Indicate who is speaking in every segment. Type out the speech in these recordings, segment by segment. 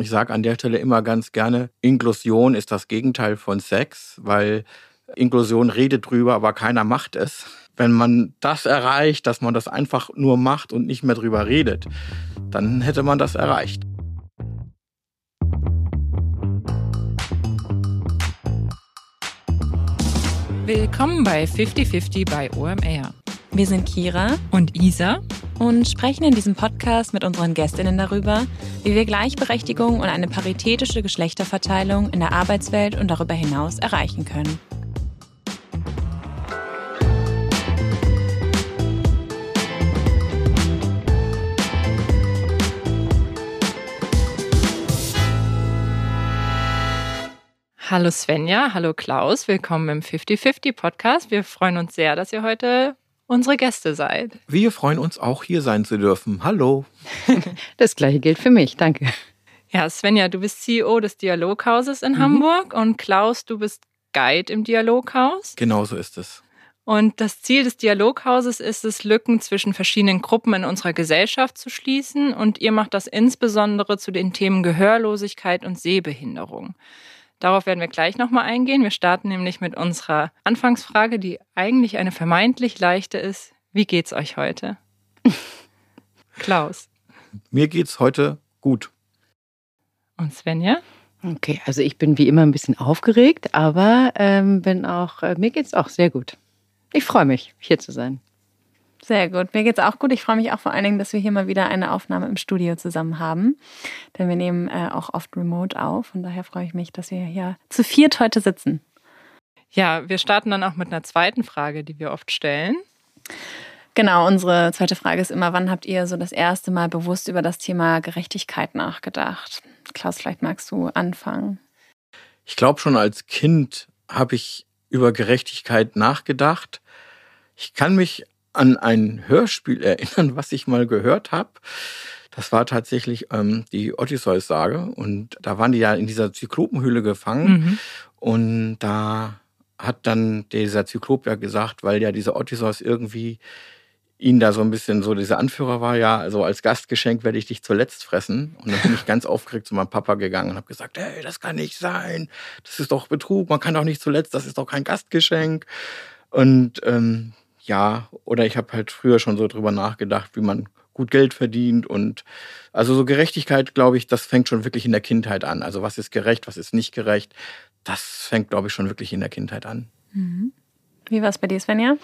Speaker 1: Ich sage an der Stelle immer ganz gerne, Inklusion ist das Gegenteil von Sex, weil Inklusion redet drüber, aber keiner macht es. Wenn man das erreicht, dass man das einfach nur macht und nicht mehr drüber redet, dann hätte man das erreicht.
Speaker 2: Willkommen bei 50-50 bei OMR.
Speaker 3: Wir sind Kira
Speaker 2: und Isa
Speaker 3: und sprechen in diesem Podcast mit unseren Gästinnen darüber, wie wir Gleichberechtigung und eine paritätische Geschlechterverteilung in der Arbeitswelt und darüber hinaus erreichen können.
Speaker 2: Hallo Svenja, hallo Klaus, willkommen im 50-50 Podcast. Wir freuen uns sehr, dass ihr heute unsere Gäste seid.
Speaker 1: Wir freuen uns auch hier sein zu dürfen. Hallo.
Speaker 4: Das gleiche gilt für mich, danke.
Speaker 2: Ja, Svenja, du bist CEO des Dialoghauses in mhm. Hamburg und Klaus, du bist Guide im Dialoghaus.
Speaker 1: Genau so ist es.
Speaker 2: Und das Ziel des Dialoghauses ist es, Lücken zwischen verschiedenen Gruppen in unserer Gesellschaft zu schließen. Und ihr macht das insbesondere zu den Themen Gehörlosigkeit und Sehbehinderung. Darauf werden wir gleich nochmal eingehen. Wir starten nämlich mit unserer Anfangsfrage, die eigentlich eine vermeintlich leichte ist. Wie geht's euch heute? Klaus.
Speaker 1: Mir geht's heute gut.
Speaker 2: Und Svenja?
Speaker 4: Okay, also ich bin wie immer ein bisschen aufgeregt, aber ähm, bin auch, äh, mir geht's auch sehr gut. Ich freue mich, hier zu sein.
Speaker 3: Sehr gut. Mir geht es auch gut. Ich freue mich auch vor allen Dingen, dass wir hier mal wieder eine Aufnahme im Studio zusammen haben. Denn wir nehmen äh, auch oft remote auf. Und daher freue ich mich, dass wir hier zu viert heute sitzen.
Speaker 2: Ja, wir starten dann auch mit einer zweiten Frage, die wir oft stellen.
Speaker 3: Genau, unsere zweite Frage ist immer, wann habt ihr so das erste Mal bewusst über das Thema Gerechtigkeit nachgedacht? Klaus, vielleicht magst du anfangen.
Speaker 1: Ich glaube, schon als Kind habe ich über Gerechtigkeit nachgedacht. Ich kann mich an ein Hörspiel erinnern, was ich mal gehört habe. Das war tatsächlich ähm, die Odysseus-Sage. Und da waren die ja in dieser Zyklopenhöhle gefangen. Mhm. Und da hat dann dieser Zyklop ja gesagt, weil ja dieser Odysseus irgendwie ihn da so ein bisschen so dieser Anführer war, ja, also als Gastgeschenk werde ich dich zuletzt fressen. Und dann bin ich ganz aufgeregt zu meinem Papa gegangen und habe gesagt, hey, das kann nicht sein. Das ist doch Betrug. Man kann doch nicht zuletzt. Das ist doch kein Gastgeschenk. Und ähm, ja, oder ich habe halt früher schon so drüber nachgedacht, wie man gut Geld verdient und also so Gerechtigkeit, glaube ich, das fängt schon wirklich in der Kindheit an. Also was ist gerecht, was ist nicht gerecht, das fängt, glaube ich, schon wirklich in der Kindheit an.
Speaker 3: Mhm. Wie war es bei dir, Svenja?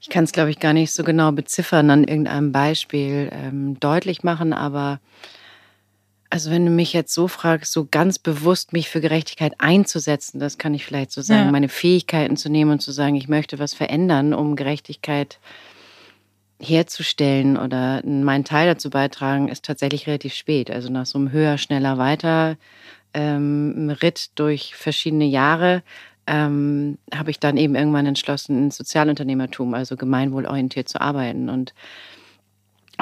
Speaker 4: Ich kann es, glaube ich, gar nicht so genau beziffern an irgendeinem Beispiel ähm, deutlich machen, aber also wenn du mich jetzt so fragst, so ganz bewusst mich für Gerechtigkeit einzusetzen, das kann ich vielleicht so sagen, ja. meine Fähigkeiten zu nehmen und zu sagen, ich möchte was verändern, um Gerechtigkeit herzustellen oder meinen Teil dazu beitragen, ist tatsächlich relativ spät. Also nach so einem höher, schneller, weiter ähm, Ritt durch verschiedene Jahre ähm, habe ich dann eben irgendwann entschlossen, ins Sozialunternehmertum, also gemeinwohlorientiert zu arbeiten und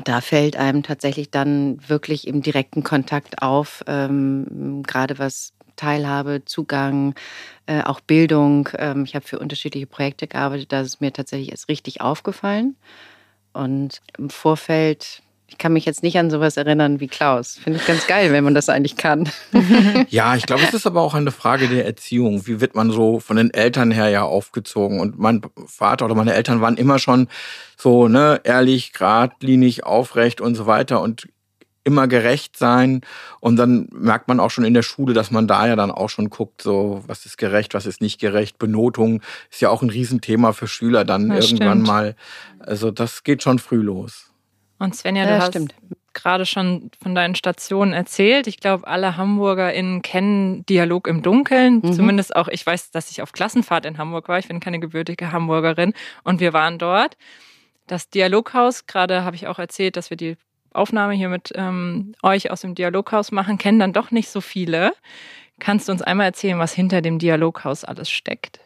Speaker 4: da fällt einem tatsächlich dann wirklich im direkten Kontakt auf, ähm, gerade was Teilhabe, Zugang, äh, auch Bildung. Ähm, ich habe für unterschiedliche Projekte gearbeitet, da ist mir tatsächlich erst richtig aufgefallen. Und im Vorfeld ich kann mich jetzt nicht an sowas erinnern wie Klaus. Finde ich ganz geil, wenn man das eigentlich kann.
Speaker 1: Ja, ich glaube, es ist aber auch eine Frage der Erziehung. Wie wird man so von den Eltern her ja aufgezogen? Und mein Vater oder meine Eltern waren immer schon so, ne, ehrlich, geradlinig, aufrecht und so weiter und immer gerecht sein. Und dann merkt man auch schon in der Schule, dass man da ja dann auch schon guckt, so, was ist gerecht, was ist nicht gerecht. Benotung ist ja auch ein Riesenthema für Schüler dann das irgendwann stimmt. mal. Also das geht schon früh los.
Speaker 2: Und Svenja, du ja, hast stimmt. gerade schon von deinen Stationen erzählt. Ich glaube, alle HamburgerInnen kennen Dialog im Dunkeln. Mhm. Zumindest auch, ich weiß, dass ich auf Klassenfahrt in Hamburg war. Ich bin keine gebürtige Hamburgerin. Und wir waren dort. Das Dialoghaus, gerade habe ich auch erzählt, dass wir die Aufnahme hier mit ähm, euch aus dem Dialoghaus machen, kennen dann doch nicht so viele. Kannst du uns einmal erzählen, was hinter dem Dialoghaus alles steckt?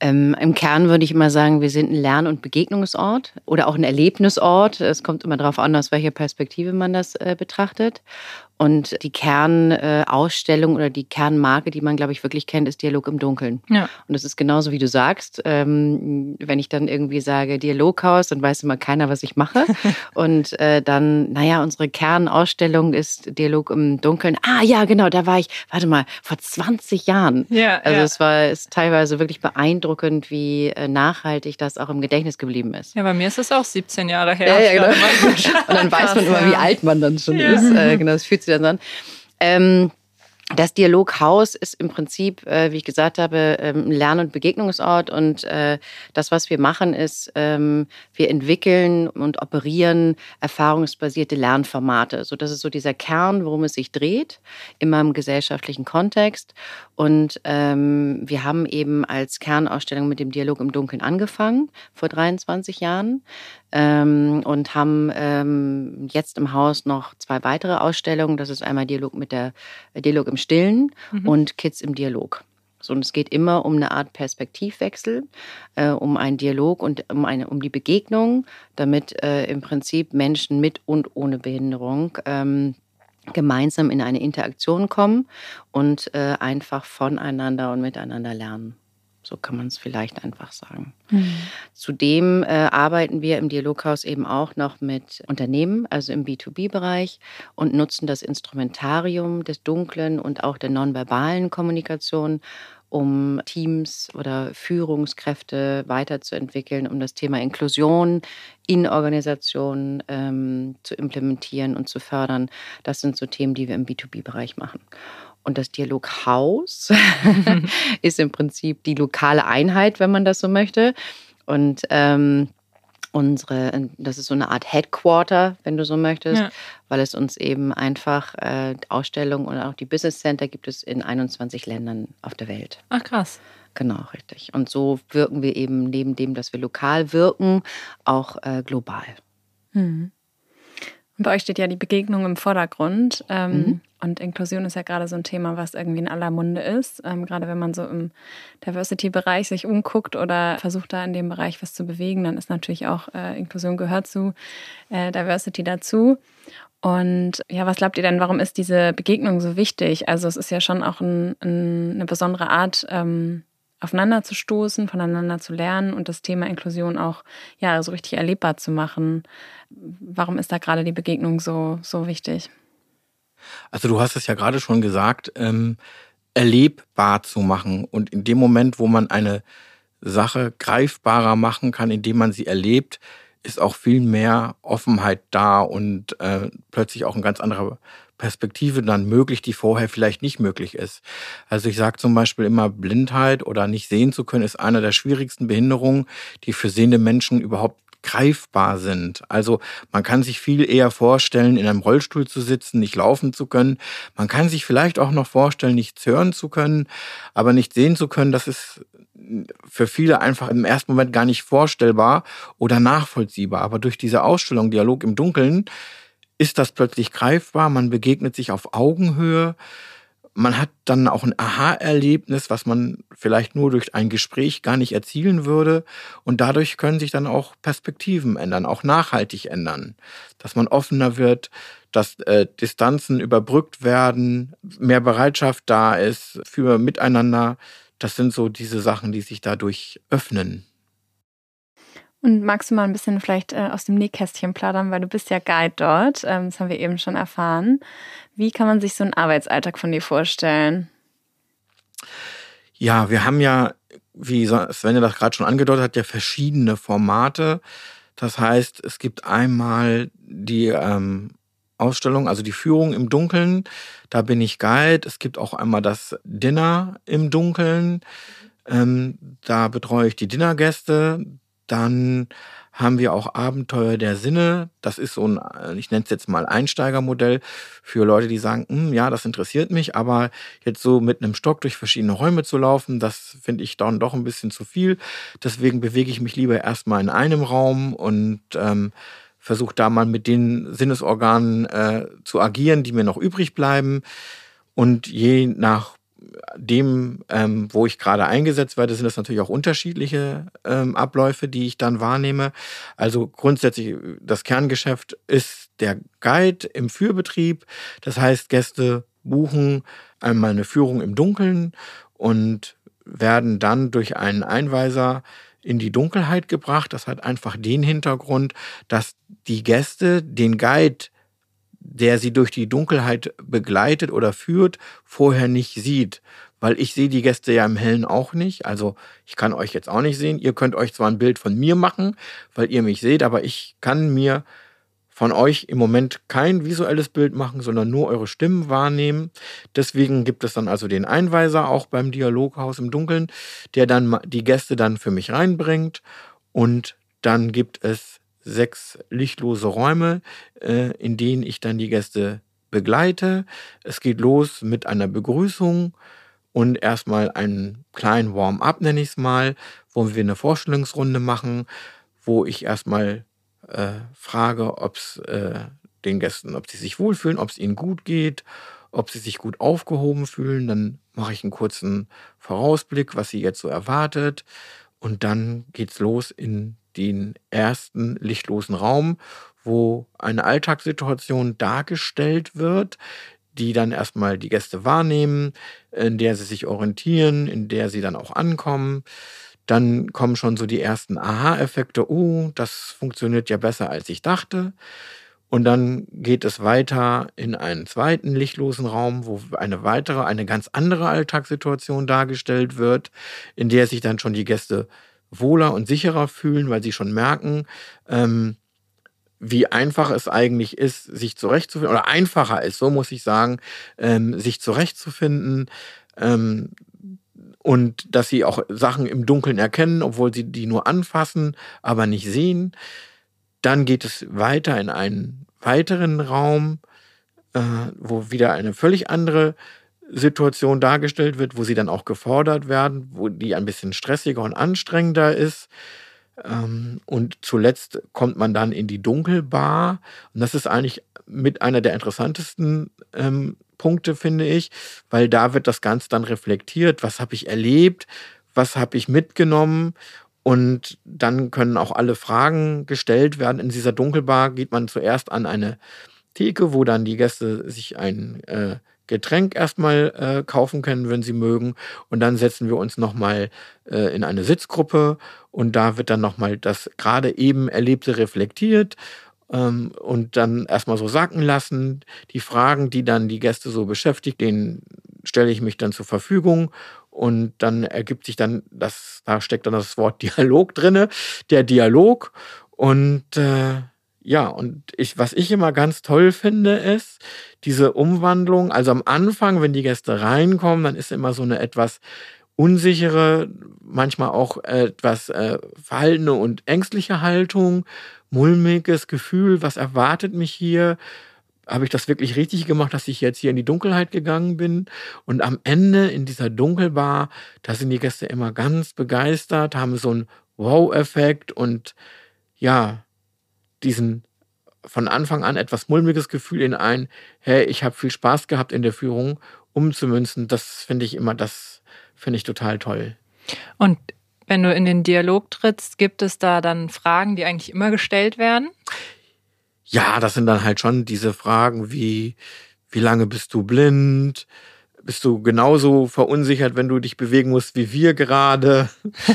Speaker 4: Ähm, Im Kern würde ich immer sagen, wir sind ein Lern- und Begegnungsort oder auch ein Erlebnisort. Es kommt immer darauf an, aus welcher Perspektive man das äh, betrachtet. Und die Kernausstellung oder die Kernmarke, die man, glaube ich, wirklich kennt, ist Dialog im Dunkeln. Ja. Und das ist genauso, wie du sagst. Ähm, wenn ich dann irgendwie sage Dialoghaus, dann weiß immer keiner, was ich mache. und äh, dann, naja, unsere Kernausstellung ist Dialog im Dunkeln. Ah, ja, genau, da war ich, warte mal, vor 20 Jahren. Ja, also ja. es war ist teilweise wirklich beeindruckend, wie äh, nachhaltig das auch im Gedächtnis geblieben ist.
Speaker 2: Ja, bei mir ist es auch 17 Jahre her. Ja, ja,
Speaker 4: genau. und dann weiß man immer, wie alt man dann schon ist. Äh, genau, das fühlt sich dann an. Ähm, das Dialoghaus ist im Prinzip, äh, wie ich gesagt habe, ähm, Lern- und Begegnungsort. Und äh, das, was wir machen, ist, ähm, wir entwickeln und operieren erfahrungsbasierte Lernformate. So, das ist so dieser Kern, worum es sich dreht, immer im gesellschaftlichen Kontext. Und ähm, wir haben eben als Kernausstellung mit dem Dialog im Dunkeln angefangen, vor 23 Jahren ähm, und haben ähm, jetzt im Haus noch zwei weitere Ausstellungen. Das ist einmal Dialog mit der Dialog im Stillen mhm. und Kids im Dialog. So, und es geht immer um eine Art Perspektivwechsel, äh, um einen Dialog und um, eine, um die Begegnung, damit äh, im Prinzip Menschen mit und ohne Behinderung ähm, gemeinsam in eine Interaktion kommen und äh, einfach voneinander und miteinander lernen. So kann man es vielleicht einfach sagen. Mhm. Zudem äh, arbeiten wir im Dialoghaus eben auch noch mit Unternehmen, also im B2B-Bereich und nutzen das Instrumentarium des dunklen und auch der nonverbalen Kommunikation, um Teams oder Führungskräfte weiterzuentwickeln, um das Thema Inklusion in Organisationen ähm, zu implementieren und zu fördern. Das sind so Themen, die wir im B2B-Bereich machen. Und das Dialoghaus ist im Prinzip die lokale Einheit, wenn man das so möchte. Und ähm, unsere, das ist so eine Art Headquarter, wenn du so möchtest, ja. weil es uns eben einfach äh, Ausstellungen und auch die Business Center gibt es in 21 Ländern auf der Welt.
Speaker 2: Ach krass.
Speaker 4: Genau, richtig. Und so wirken wir eben neben dem, dass wir lokal wirken, auch äh, global.
Speaker 3: Mhm. Bei euch steht ja die Begegnung im Vordergrund. Ähm, mhm. Und Inklusion ist ja gerade so ein Thema, was irgendwie in aller Munde ist. Ähm, gerade wenn man so im Diversity-Bereich sich umguckt oder versucht da in dem Bereich was zu bewegen, dann ist natürlich auch äh, Inklusion gehört zu äh, Diversity dazu. Und ja, was glaubt ihr denn, warum ist diese Begegnung so wichtig? Also es ist ja schon auch ein, ein, eine besondere Art, ähm, aufeinander zu stoßen, voneinander zu lernen und das Thema Inklusion auch ja so richtig erlebbar zu machen. Warum ist da gerade die Begegnung so, so wichtig?
Speaker 1: Also du hast es ja gerade schon gesagt, ähm, erlebbar zu machen. Und in dem Moment, wo man eine Sache greifbarer machen kann, indem man sie erlebt, ist auch viel mehr Offenheit da und äh, plötzlich auch ein ganz anderer Perspektive dann möglich, die vorher vielleicht nicht möglich ist. Also ich sage zum Beispiel immer, Blindheit oder nicht sehen zu können, ist einer der schwierigsten Behinderungen, die für sehende Menschen überhaupt greifbar sind. Also man kann sich viel eher vorstellen, in einem Rollstuhl zu sitzen, nicht laufen zu können. Man kann sich vielleicht auch noch vorstellen, nichts hören zu können, aber nicht sehen zu können. Das ist für viele einfach im ersten Moment gar nicht vorstellbar oder nachvollziehbar. Aber durch diese Ausstellung Dialog im Dunkeln ist das plötzlich greifbar, man begegnet sich auf Augenhöhe, man hat dann auch ein Aha-Erlebnis, was man vielleicht nur durch ein Gespräch gar nicht erzielen würde. Und dadurch können sich dann auch Perspektiven ändern, auch nachhaltig ändern. Dass man offener wird, dass äh, Distanzen überbrückt werden, mehr Bereitschaft da ist für Miteinander. Das sind so diese Sachen, die sich dadurch öffnen.
Speaker 3: Und magst du mal ein bisschen vielleicht äh, aus dem Nähkästchen plaudern, weil du bist ja Guide dort, ähm, das haben wir eben schon erfahren. Wie kann man sich so einen Arbeitsalltag von dir vorstellen?
Speaker 1: Ja, wir haben ja, wie Sven ja das gerade schon angedeutet hat, ja verschiedene Formate. Das heißt, es gibt einmal die ähm, Ausstellung, also die Führung im Dunkeln. Da bin ich Guide. Es gibt auch einmal das Dinner im Dunkeln. Ähm, da betreue ich die Dinnergäste. Dann haben wir auch Abenteuer der Sinne. Das ist so ein, äh, ich nenne es jetzt mal Einsteigermodell für Leute, die sagen, hm, ja, das interessiert mich, aber jetzt so mit einem Stock durch verschiedene Räume zu laufen, das finde ich dann doch ein bisschen zu viel. Deswegen bewege ich mich lieber erstmal in einem Raum und ähm, versuche da mal mit den Sinnesorganen äh, zu agieren, die mir noch übrig bleiben. Und je nach dem, ähm, wo ich gerade eingesetzt werde, sind das natürlich auch unterschiedliche ähm, Abläufe, die ich dann wahrnehme. Also grundsätzlich, das Kerngeschäft ist der Guide im Führbetrieb. Das heißt, Gäste buchen einmal eine Führung im Dunkeln und werden dann durch einen Einweiser in die Dunkelheit gebracht. Das hat einfach den Hintergrund, dass die Gäste den Guide der sie durch die Dunkelheit begleitet oder führt, vorher nicht sieht. Weil ich sehe die Gäste ja im Hellen auch nicht. Also ich kann euch jetzt auch nicht sehen. Ihr könnt euch zwar ein Bild von mir machen, weil ihr mich seht, aber ich kann mir von euch im Moment kein visuelles Bild machen, sondern nur eure Stimmen wahrnehmen. Deswegen gibt es dann also den Einweiser auch beim Dialoghaus im Dunkeln, der dann die Gäste dann für mich reinbringt. Und dann gibt es sechs lichtlose Räume, äh, in denen ich dann die Gäste begleite. Es geht los mit einer Begrüßung und erstmal einen kleinen Warm-up, nenne ich es mal, wo wir eine Vorstellungsrunde machen, wo ich erstmal äh, frage, ob es äh, den Gästen, ob sie sich wohlfühlen, ob es ihnen gut geht, ob sie sich gut aufgehoben fühlen. Dann mache ich einen kurzen Vorausblick, was sie jetzt so erwartet. Und dann geht's los in den ersten lichtlosen Raum, wo eine Alltagssituation dargestellt wird, die dann erstmal die Gäste wahrnehmen, in der sie sich orientieren, in der sie dann auch ankommen. Dann kommen schon so die ersten Aha-Effekte. Oh, das funktioniert ja besser, als ich dachte. Und dann geht es weiter in einen zweiten lichtlosen Raum, wo eine weitere, eine ganz andere Alltagssituation dargestellt wird, in der sich dann schon die Gäste wohler und sicherer fühlen, weil sie schon merken, ähm, wie einfach es eigentlich ist, sich zurechtzufinden, oder einfacher ist, so muss ich sagen, ähm, sich zurechtzufinden. Ähm, und dass sie auch Sachen im Dunkeln erkennen, obwohl sie die nur anfassen, aber nicht sehen. Dann geht es weiter in einen weiteren Raum, äh, wo wieder eine völlig andere Situation dargestellt wird, wo sie dann auch gefordert werden, wo die ein bisschen stressiger und anstrengender ist. Ähm, und zuletzt kommt man dann in die Dunkelbar. Und das ist eigentlich mit einer der interessantesten ähm, Punkte, finde ich, weil da wird das Ganze dann reflektiert. Was habe ich erlebt? Was habe ich mitgenommen? Und dann können auch alle Fragen gestellt werden. In dieser Dunkelbar geht man zuerst an eine Theke, wo dann die Gäste sich ein äh, Getränk erstmal äh, kaufen können, wenn sie mögen. Und dann setzen wir uns nochmal äh, in eine Sitzgruppe und da wird dann nochmal das gerade eben Erlebte reflektiert ähm, und dann erstmal so sacken lassen. Die Fragen, die dann die Gäste so beschäftigt, denen stelle ich mich dann zur Verfügung und dann ergibt sich dann, das, da steckt dann das Wort Dialog drinne, der Dialog und äh, ja, und ich, was ich immer ganz toll finde, ist diese Umwandlung. Also am Anfang, wenn die Gäste reinkommen, dann ist immer so eine etwas unsichere, manchmal auch etwas äh, verhaltene und ängstliche Haltung, mulmiges Gefühl, was erwartet mich hier? Habe ich das wirklich richtig gemacht, dass ich jetzt hier in die Dunkelheit gegangen bin? Und am Ende in dieser Dunkelbar, da sind die Gäste immer ganz begeistert, haben so einen Wow-Effekt und ja, diesen von Anfang an etwas mulmiges Gefühl in ein, hey, ich habe viel Spaß gehabt in der Führung, umzumünzen, das finde ich immer, das finde ich total toll.
Speaker 2: Und wenn du in den Dialog trittst, gibt es da dann Fragen, die eigentlich immer gestellt werden?
Speaker 1: Ja, das sind dann halt schon diese Fragen wie, wie lange bist du blind? Bist du genauso verunsichert, wenn du dich bewegen musst wie wir gerade.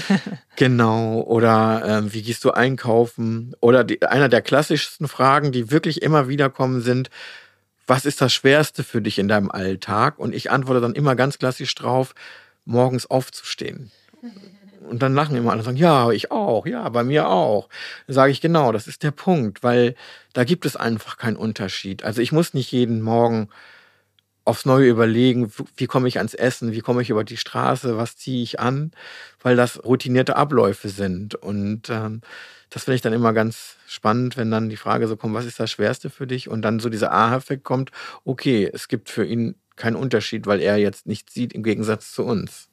Speaker 1: genau. Oder äh, wie gehst du einkaufen? Oder die, einer der klassischsten Fragen, die wirklich immer wieder kommen, sind, was ist das Schwerste für dich in deinem Alltag? Und ich antworte dann immer ganz klassisch drauf, morgens aufzustehen. Und dann lachen immer alle und sagen, ja, ich auch, ja, bei mir auch. Dann sage ich, genau, das ist der Punkt, weil da gibt es einfach keinen Unterschied. Also ich muss nicht jeden Morgen aufs Neue überlegen, wie komme ich ans Essen, wie komme ich über die Straße, was ziehe ich an, weil das routinierte Abläufe sind. Und ähm, das finde ich dann immer ganz spannend, wenn dann die Frage so kommt, was ist das Schwerste für dich? Und dann so dieser Aha-Effekt kommt, okay, es gibt für ihn keinen Unterschied, weil er jetzt nichts sieht im Gegensatz zu uns.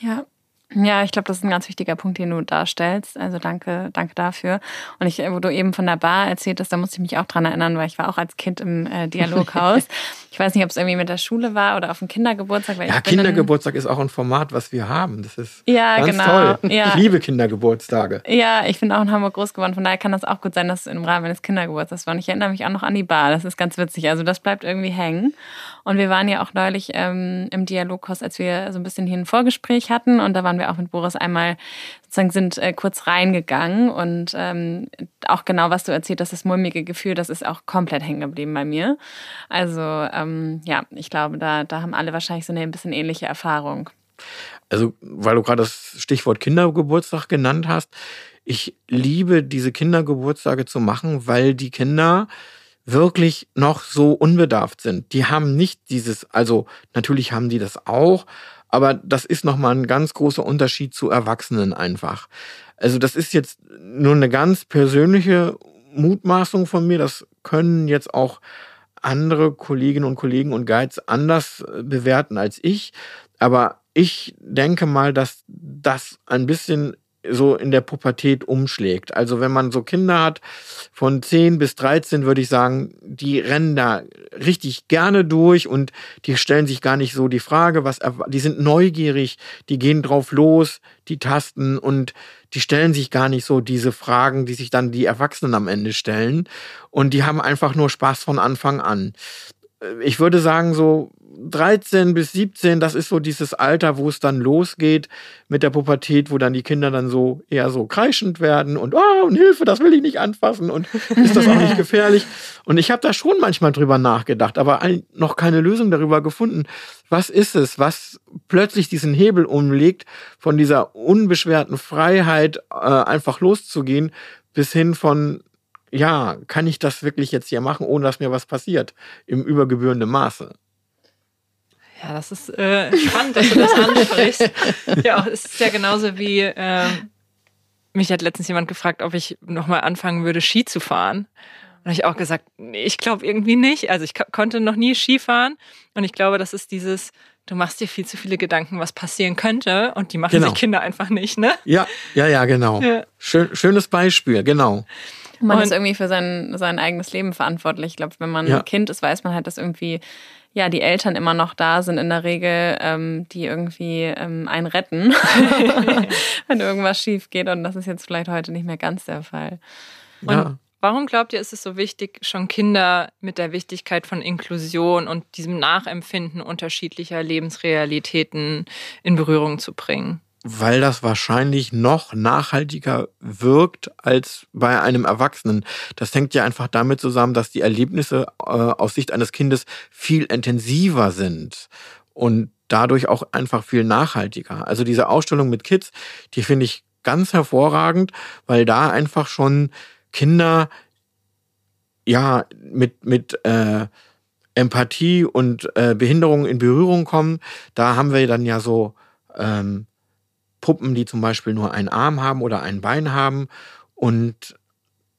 Speaker 3: Ja, Ja, ich glaube, das ist ein ganz wichtiger Punkt, den du darstellst. Also danke, danke dafür. Und ich, wo du eben von der Bar erzählt hast, da musste ich mich auch dran erinnern, weil ich war auch als Kind im äh, Dialoghaus. ich weiß nicht, ob es irgendwie mit der Schule war oder auf dem Kindergeburtstag.
Speaker 1: ja, Kindergeburtstag ist auch ein Format, was wir haben. Das ist ja, ganz genau. toll. Ja. Ich liebe Kindergeburtstage.
Speaker 3: Ja, ich bin auch in Hamburg groß geworden. Von daher kann das auch gut sein, dass es im Rahmen eines Kindergeburtstags war. Und ich erinnere mich auch noch an die Bar. Das ist ganz witzig. Also das bleibt irgendwie hängen. Und wir waren ja auch neulich ähm, im Dialoghaus, als wir so ein bisschen hier ein Vorgespräch hatten. Und da waren wir auch mit Boris einmal sozusagen sind äh, kurz reingegangen. Und ähm, auch genau, was du erzählt hast, das mulmige Gefühl, das ist auch komplett hängen geblieben bei mir. Also ähm, ja, ich glaube, da, da haben alle wahrscheinlich so eine ein bisschen ähnliche Erfahrung.
Speaker 1: Also, weil du gerade das Stichwort Kindergeburtstag genannt hast, ich liebe diese Kindergeburtstage zu machen, weil die Kinder wirklich noch so unbedarft sind. Die haben nicht dieses, also natürlich haben die das auch, aber das ist nochmal ein ganz großer Unterschied zu Erwachsenen einfach. Also das ist jetzt nur eine ganz persönliche Mutmaßung von mir. Das können jetzt auch andere Kolleginnen und Kollegen und Guides anders äh, bewerten als ich. Aber ich denke mal, dass das ein bisschen so in der Pubertät umschlägt. Also wenn man so Kinder hat von 10 bis 13, würde ich sagen, die rennen da richtig gerne durch und die stellen sich gar nicht so die Frage, was die sind neugierig, die gehen drauf los, die tasten und die stellen sich gar nicht so diese Fragen, die sich dann die Erwachsenen am Ende stellen und die haben einfach nur Spaß von Anfang an. Ich würde sagen so 13 bis 17, das ist so dieses Alter, wo es dann losgeht mit der Pubertät, wo dann die Kinder dann so eher so kreischend werden und oh, und Hilfe, das will ich nicht anfassen und ist das auch nicht gefährlich? Und ich habe da schon manchmal drüber nachgedacht, aber noch keine Lösung darüber gefunden. Was ist es, was plötzlich diesen Hebel umlegt, von dieser unbeschwerten Freiheit äh, einfach loszugehen, bis hin von ja, kann ich das wirklich jetzt hier machen, ohne dass mir was passiert, im übergebührenden Maße?
Speaker 2: Ja, das ist äh, spannend, dass du das ansprichst. ja, es ist ja genauso wie, äh, mich hat letztens jemand gefragt, ob ich nochmal anfangen würde, Ski zu fahren. Und habe ich auch gesagt, nee, ich glaube irgendwie nicht. Also ich konnte noch nie Ski fahren. Und ich glaube, das ist dieses, du machst dir viel zu viele Gedanken, was passieren könnte. Und die machen genau. sich Kinder einfach nicht, ne?
Speaker 1: Ja, ja, ja, genau. Ja. Schön, schönes Beispiel, genau.
Speaker 3: Man und ist irgendwie für sein, sein eigenes Leben verantwortlich. Ich glaube, wenn man ja. ein Kind ist, weiß man halt, dass irgendwie ja die Eltern immer noch da sind in der Regel, ähm, die irgendwie ähm, einen retten, wenn irgendwas schief geht. Und das ist jetzt vielleicht heute nicht mehr ganz der Fall.
Speaker 2: Und ja. warum glaubt ihr, ist es so wichtig, schon Kinder mit der Wichtigkeit von Inklusion und diesem Nachempfinden unterschiedlicher Lebensrealitäten in Berührung zu bringen?
Speaker 1: Weil das wahrscheinlich noch nachhaltiger wirkt als bei einem Erwachsenen. Das hängt ja einfach damit zusammen, dass die Erlebnisse äh, aus Sicht eines Kindes viel intensiver sind und dadurch auch einfach viel nachhaltiger. Also diese Ausstellung mit Kids, die finde ich ganz hervorragend, weil da einfach schon Kinder ja mit mit äh, Empathie und äh, Behinderung in Berührung kommen. Da haben wir dann ja so ähm, Puppen, die zum Beispiel nur einen Arm haben oder ein Bein haben. Und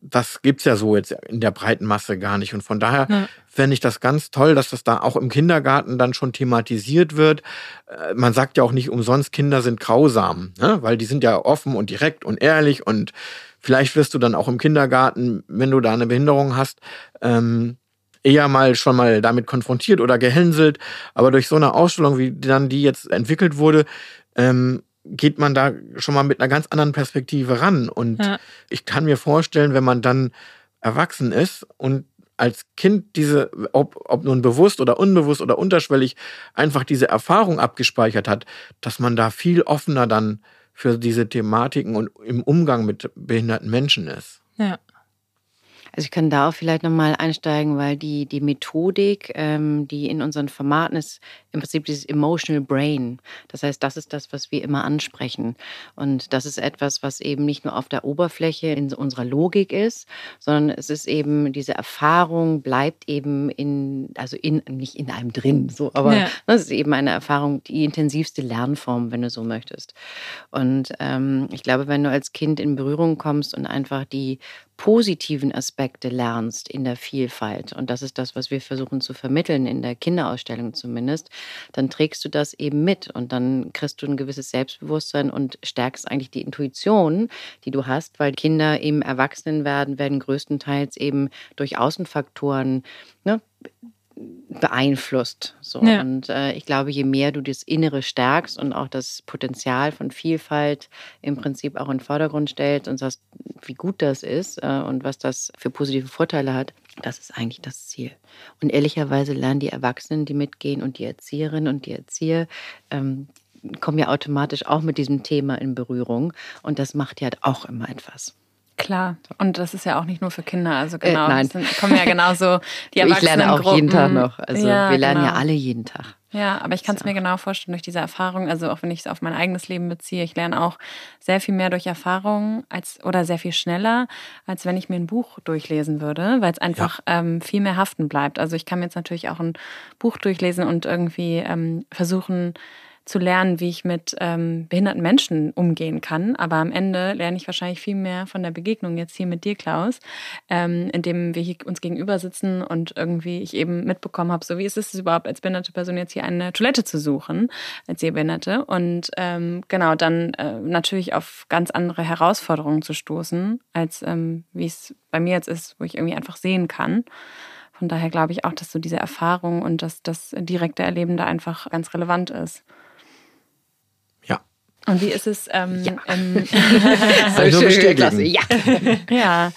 Speaker 1: das gibt's ja so jetzt in der breiten Masse gar nicht. Und von daher ja. fände ich das ganz toll, dass das da auch im Kindergarten dann schon thematisiert wird. Äh, man sagt ja auch nicht umsonst, Kinder sind grausam, ne? weil die sind ja offen und direkt und ehrlich und vielleicht wirst du dann auch im Kindergarten, wenn du da eine Behinderung hast, ähm, eher mal schon mal damit konfrontiert oder gehänselt. Aber durch so eine Ausstellung, wie dann die jetzt entwickelt wurde, ähm, geht man da schon mal mit einer ganz anderen Perspektive ran. Und ja. ich kann mir vorstellen, wenn man dann erwachsen ist und als Kind diese, ob, ob nun bewusst oder unbewusst oder unterschwellig, einfach diese Erfahrung abgespeichert hat, dass man da viel offener dann für diese Thematiken und im Umgang mit behinderten Menschen ist.
Speaker 4: Ja. Also ich kann da auch vielleicht nochmal einsteigen, weil die, die Methodik, ähm, die in unseren Formaten ist, im Prinzip dieses Emotional Brain. Das heißt, das ist das, was wir immer ansprechen. Und das ist etwas, was eben nicht nur auf der Oberfläche in unserer Logik ist, sondern es ist eben, diese Erfahrung bleibt eben in, also in, nicht in einem drin, so, aber ja. das ist eben eine Erfahrung, die intensivste Lernform, wenn du so möchtest. Und ähm, ich glaube, wenn du als Kind in Berührung kommst und einfach die positiven Aspekte lernst in der Vielfalt, und das ist das, was wir versuchen zu vermitteln, in der Kinderausstellung zumindest, dann trägst du das eben mit und dann kriegst du ein gewisses Selbstbewusstsein und stärkst eigentlich die Intuition, die du hast, weil Kinder im Erwachsenenwerden werden größtenteils eben durch Außenfaktoren ne, beeinflusst. So. Ja. Und äh, ich glaube, je mehr du das Innere stärkst und auch das Potenzial von Vielfalt im Prinzip auch in den Vordergrund stellst und sagst, wie gut das ist äh, und was das für positive Vorteile hat, das ist eigentlich das Ziel. Und ehrlicherweise lernen die Erwachsenen, die mitgehen und die Erzieherinnen und die Erzieher, ähm, kommen ja automatisch auch mit diesem Thema in Berührung. Und das macht ja auch immer etwas.
Speaker 3: Klar, und das ist ja auch nicht nur für Kinder, also äh, genau, äh, nein. Sind, kommen ja genauso die Erwachsenen.
Speaker 4: Ich lerne auch jeden Tag noch, also ja, wir lernen genau. ja alle jeden Tag.
Speaker 3: Ja, aber ich kann es mir genau vorstellen durch diese Erfahrung, also auch wenn ich es auf mein eigenes Leben beziehe, ich lerne auch sehr viel mehr durch Erfahrung als oder sehr viel schneller, als wenn ich mir ein Buch durchlesen würde, weil es einfach ja. ähm, viel mehr haften bleibt. Also ich kann mir jetzt natürlich auch ein Buch durchlesen und irgendwie ähm, versuchen, zu lernen, wie ich mit ähm, behinderten Menschen umgehen kann. Aber am Ende lerne ich wahrscheinlich viel mehr von der Begegnung jetzt hier mit dir, Klaus, ähm, indem wir hier uns gegenüber sitzen und irgendwie ich eben mitbekommen habe, so wie ist es überhaupt als behinderte Person jetzt hier eine Toilette zu suchen, als Sehbehinderte. Und ähm, genau, dann äh, natürlich auf ganz andere Herausforderungen zu stoßen, als ähm, wie es bei mir jetzt ist, wo ich irgendwie einfach sehen kann. Von daher glaube ich auch, dass so diese Erfahrung und das, das direkte Erleben da einfach ganz relevant ist. Und wie ist es? Ähm, ja. Ähm,
Speaker 1: so schön, Klasse.
Speaker 3: Ja. ja.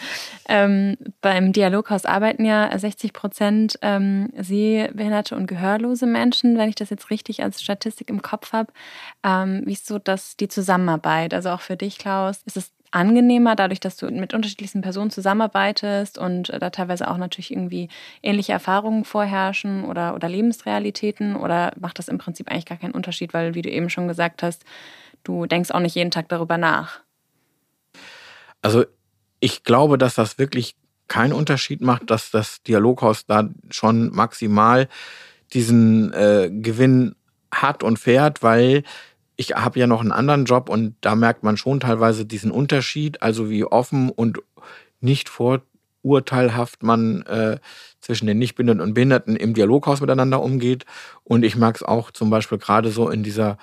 Speaker 3: Ähm, beim Dialoghaus arbeiten ja 60 Prozent ähm, sehbehinderte und gehörlose Menschen, wenn ich das jetzt richtig als Statistik im Kopf habe. Ähm, wie ist so das, die Zusammenarbeit? Also auch für dich, Klaus, ist es angenehmer, dadurch, dass du mit unterschiedlichsten Personen zusammenarbeitest und äh, da teilweise auch natürlich irgendwie ähnliche Erfahrungen vorherrschen oder, oder Lebensrealitäten? Oder macht das im Prinzip eigentlich gar keinen Unterschied, weil, wie du eben schon gesagt hast, Du denkst auch nicht jeden Tag darüber nach.
Speaker 1: Also ich glaube, dass das wirklich keinen Unterschied macht, dass das Dialoghaus da schon maximal diesen äh, Gewinn hat und fährt, weil ich habe ja noch einen anderen Job und da merkt man schon teilweise diesen Unterschied, also wie offen und nicht vorurteilhaft man äh, zwischen den Nichtbehinderten und Behinderten im Dialoghaus miteinander umgeht. Und ich mag es auch zum Beispiel gerade so in dieser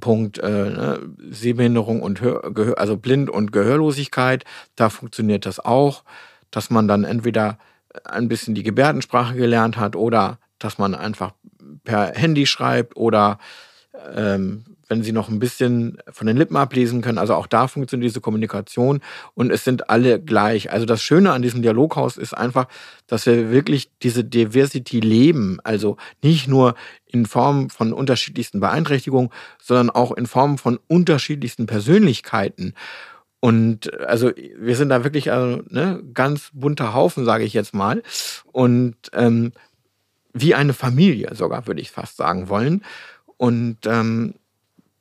Speaker 1: Punkt äh, ne, Sehbehinderung und Hör, Gehör, also Blind- und Gehörlosigkeit, da funktioniert das auch, dass man dann entweder ein bisschen die Gebärdensprache gelernt hat oder dass man einfach per Handy schreibt oder ähm, wenn sie noch ein bisschen von den Lippen ablesen können. Also auch da funktioniert diese Kommunikation und es sind alle gleich. Also das Schöne an diesem Dialoghaus ist einfach, dass wir wirklich diese Diversity leben. Also nicht nur in Form von unterschiedlichsten Beeinträchtigungen, sondern auch in Form von unterschiedlichsten Persönlichkeiten. Und also wir sind da wirklich also, ne, ganz bunter Haufen, sage ich jetzt mal. Und ähm, wie eine Familie sogar, würde ich fast sagen wollen. Und ähm,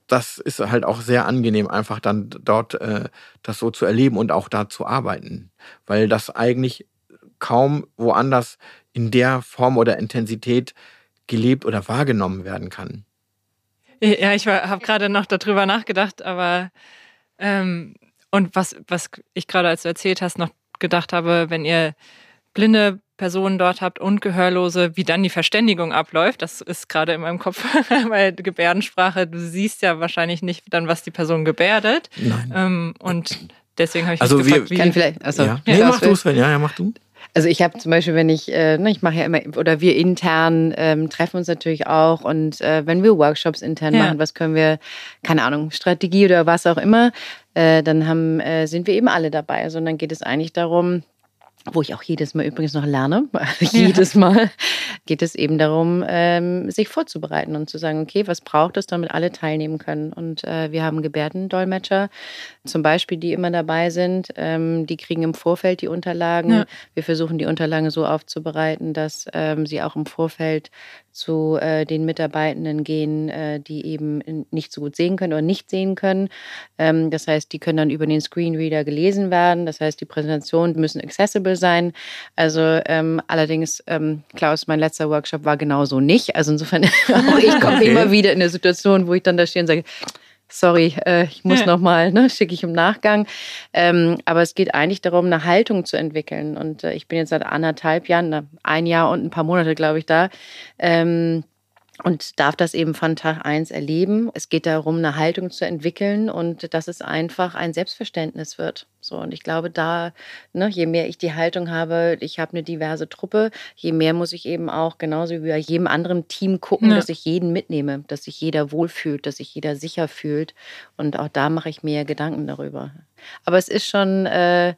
Speaker 1: das ist halt auch sehr angenehm, einfach dann dort äh, das so zu erleben und auch da zu arbeiten, weil das eigentlich kaum woanders in der Form oder Intensität gelebt oder wahrgenommen werden kann.
Speaker 2: Ja, ich habe gerade noch darüber nachgedacht, aber ähm, und was, was ich gerade, als du erzählt hast, noch gedacht habe, wenn ihr blinde Personen dort habt und Gehörlose, wie dann die Verständigung abläuft. Das ist gerade in meinem Kopf, weil Gebärdensprache, du siehst ja wahrscheinlich nicht dann, was die Person gebärdet.
Speaker 1: Nein.
Speaker 2: Ähm, und deswegen habe ich
Speaker 1: also
Speaker 2: mich gefragt,
Speaker 4: wir, wie... Kann vielleicht, also,
Speaker 1: ja. Nee, mach du Sven. Ja, ja, mach du.
Speaker 4: Also ich habe zum Beispiel, wenn ich, äh, ne, ich mache ja immer, oder wir intern ähm, treffen uns natürlich auch und äh, wenn wir Workshops intern ja. machen, was können wir, keine Ahnung, Strategie oder was auch immer, äh, dann haben, äh, sind wir eben alle dabei. Also dann geht es eigentlich darum, wo ich auch jedes Mal übrigens noch lerne, jedes. Mal geht es eben darum, ähm, sich vorzubereiten und zu sagen, okay, was braucht es, damit alle teilnehmen können. Und äh, wir haben Gebärdendolmetscher zum Beispiel, die immer dabei sind. Ähm, die kriegen im Vorfeld die Unterlagen. Ja. Wir versuchen die Unterlagen so aufzubereiten, dass ähm, sie auch im Vorfeld zu äh, den Mitarbeitenden gehen, äh, die eben nicht so gut sehen können oder nicht sehen können. Ähm, das heißt, die können dann über den Screenreader gelesen werden. Das heißt, die Präsentationen müssen accessible sein. Also ähm, allerdings, ähm, Klaus, mein letzter Workshop war genauso nicht. Also insofern ich komme okay. immer wieder in eine Situation, wo ich dann da stehe und sage, sorry, äh, ich muss ja. nochmal, ne, schicke ich im Nachgang. Ähm, aber es geht eigentlich darum, eine Haltung zu entwickeln. Und äh, ich bin jetzt seit anderthalb Jahren, ein Jahr und ein paar Monate, glaube ich, da. Ähm, und darf das eben von Tag eins erleben. Es geht darum, eine Haltung zu entwickeln und dass es einfach ein Selbstverständnis wird. So, und ich glaube, da, ne, je mehr ich die Haltung habe, ich habe eine diverse Truppe, je mehr muss ich eben auch genauso wie bei jedem anderen Team gucken, ja. dass ich jeden mitnehme, dass sich jeder wohlfühlt, dass sich jeder sicher fühlt. Und auch da mache ich mir Gedanken darüber. Aber es ist schon. Äh,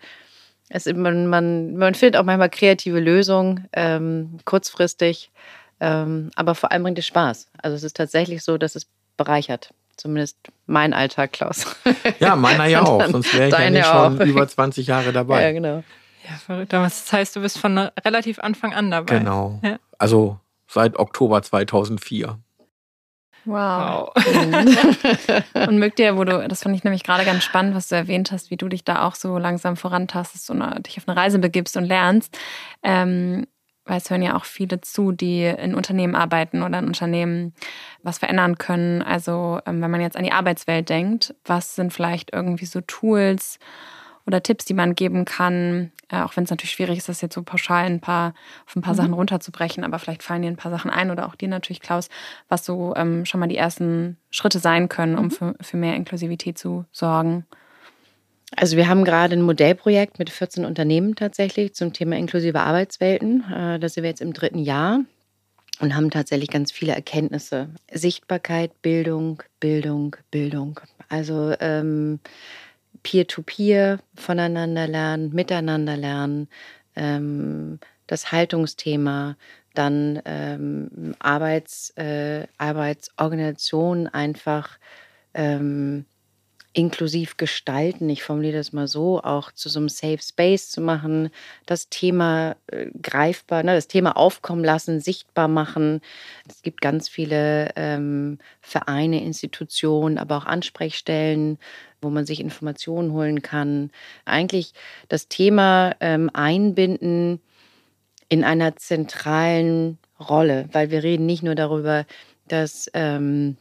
Speaker 4: es, man, man, man findet auch manchmal kreative Lösungen, ähm, kurzfristig. Ähm, aber vor allem bringt es Spaß. Also es ist tatsächlich so, dass es bereichert. Zumindest mein Alltag, Klaus.
Speaker 1: Ja, meiner ja auch. Sonst wäre ich ja nicht schon über 20 Jahre dabei.
Speaker 2: Ja, genau. Ja, verrückt. Das heißt, du bist von relativ Anfang an dabei.
Speaker 1: Genau. Ja. Also seit Oktober 2004.
Speaker 3: Wow. wow. und mögt ihr, wo du, das fand ich nämlich gerade ganz spannend, was du erwähnt hast, wie du dich da auch so langsam vorantastest und dich auf eine Reise begibst und lernst. Ähm, weil es hören ja auch viele zu, die in Unternehmen arbeiten oder in Unternehmen was verändern können. Also ähm, wenn man jetzt an die Arbeitswelt denkt, was sind vielleicht irgendwie so Tools oder Tipps, die man geben kann, äh, auch wenn es natürlich schwierig ist, das jetzt so pauschal ein paar, auf ein paar mhm. Sachen runterzubrechen, aber vielleicht fallen dir ein paar Sachen ein oder auch dir natürlich, Klaus, was so ähm, schon mal die ersten Schritte sein können, um mhm. für, für mehr Inklusivität zu sorgen.
Speaker 4: Also wir haben gerade ein Modellprojekt mit 14 Unternehmen tatsächlich zum Thema inklusive Arbeitswelten. Äh, da sind wir jetzt im dritten Jahr und haben tatsächlich ganz viele Erkenntnisse. Sichtbarkeit, Bildung, Bildung, Bildung. Also ähm, Peer-to-Peer voneinander lernen, miteinander lernen, ähm, das Haltungsthema, dann ähm, Arbeits, äh, Arbeitsorganisation einfach ähm, inklusiv gestalten, ich formuliere das mal so, auch zu so einem Safe Space zu machen, das Thema äh, greifbar, ne, das Thema aufkommen lassen, sichtbar machen. Es gibt ganz viele ähm, Vereine, Institutionen, aber auch Ansprechstellen, wo man sich Informationen holen kann. Eigentlich das Thema ähm, einbinden in einer zentralen Rolle, weil wir reden nicht nur darüber, dass ähm,